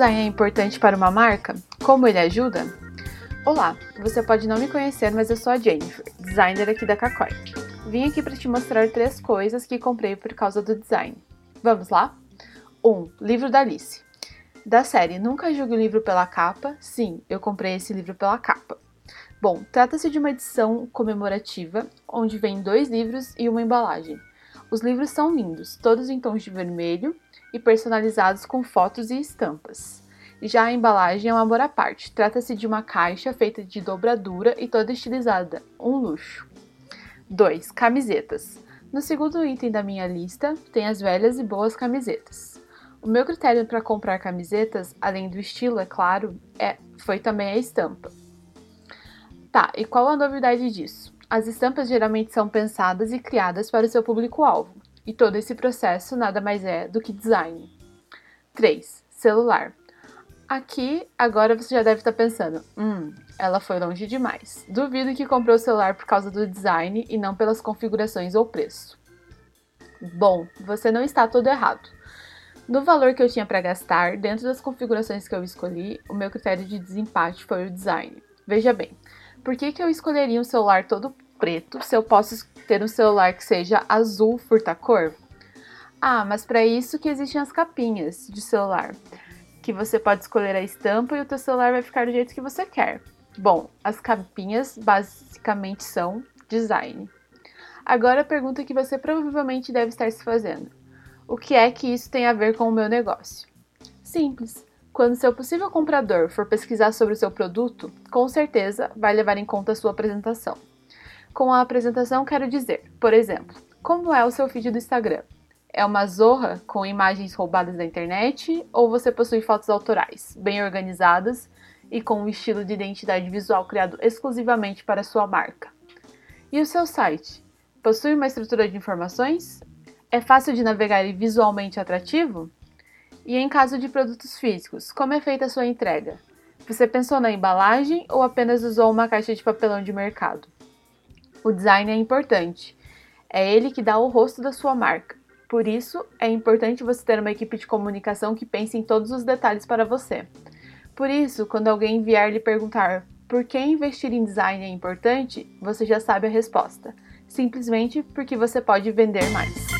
design é importante para uma marca? Como ele ajuda? Olá, você pode não me conhecer, mas eu sou a Jennifer, designer aqui da Kakoi. Vim aqui para te mostrar três coisas que comprei por causa do design. Vamos lá? 1. Um, livro da Alice. Da série Nunca Julgue o Livro pela Capa, sim, eu comprei esse livro pela capa. Bom, trata-se de uma edição comemorativa, onde vem dois livros e uma embalagem. Os livros são lindos, todos em tons de vermelho e personalizados com fotos e estampas. Já a embalagem é um amor à parte. Trata-se de uma caixa feita de dobradura e toda estilizada, um luxo. 2. Camisetas. No segundo item da minha lista tem as velhas e boas camisetas. O meu critério para comprar camisetas, além do estilo, é claro, é, foi também a estampa. Tá, e qual a novidade disso? As estampas geralmente são pensadas e criadas para o seu público-alvo, e todo esse processo nada mais é do que design. 3. Celular. Aqui, agora você já deve estar pensando: hum, ela foi longe demais. Duvido que comprou o celular por causa do design e não pelas configurações ou preço. Bom, você não está todo errado. No valor que eu tinha para gastar, dentro das configurações que eu escolhi, o meu critério de desempate foi o design. Veja bem, por que, que eu escolheria um celular todo preto se eu posso ter um celular que seja azul furta-cor? Ah, mas para isso que existem as capinhas de celular, que você pode escolher a estampa e o teu celular vai ficar do jeito que você quer. Bom, as capinhas basicamente são design. Agora a pergunta que você provavelmente deve estar se fazendo: o que é que isso tem a ver com o meu negócio? Simples. Quando seu possível comprador for pesquisar sobre o seu produto, com certeza vai levar em conta a sua apresentação. Com a apresentação, quero dizer, por exemplo, como é o seu feed do Instagram? É uma zorra com imagens roubadas da internet ou você possui fotos autorais, bem organizadas e com um estilo de identidade visual criado exclusivamente para sua marca? E o seu site? Possui uma estrutura de informações? É fácil de navegar e visualmente atrativo? E em caso de produtos físicos, como é feita a sua entrega? Você pensou na embalagem ou apenas usou uma caixa de papelão de mercado? O design é importante. É ele que dá o rosto da sua marca. Por isso, é importante você ter uma equipe de comunicação que pense em todos os detalhes para você. Por isso, quando alguém vier lhe perguntar por que investir em design é importante, você já sabe a resposta. Simplesmente porque você pode vender mais.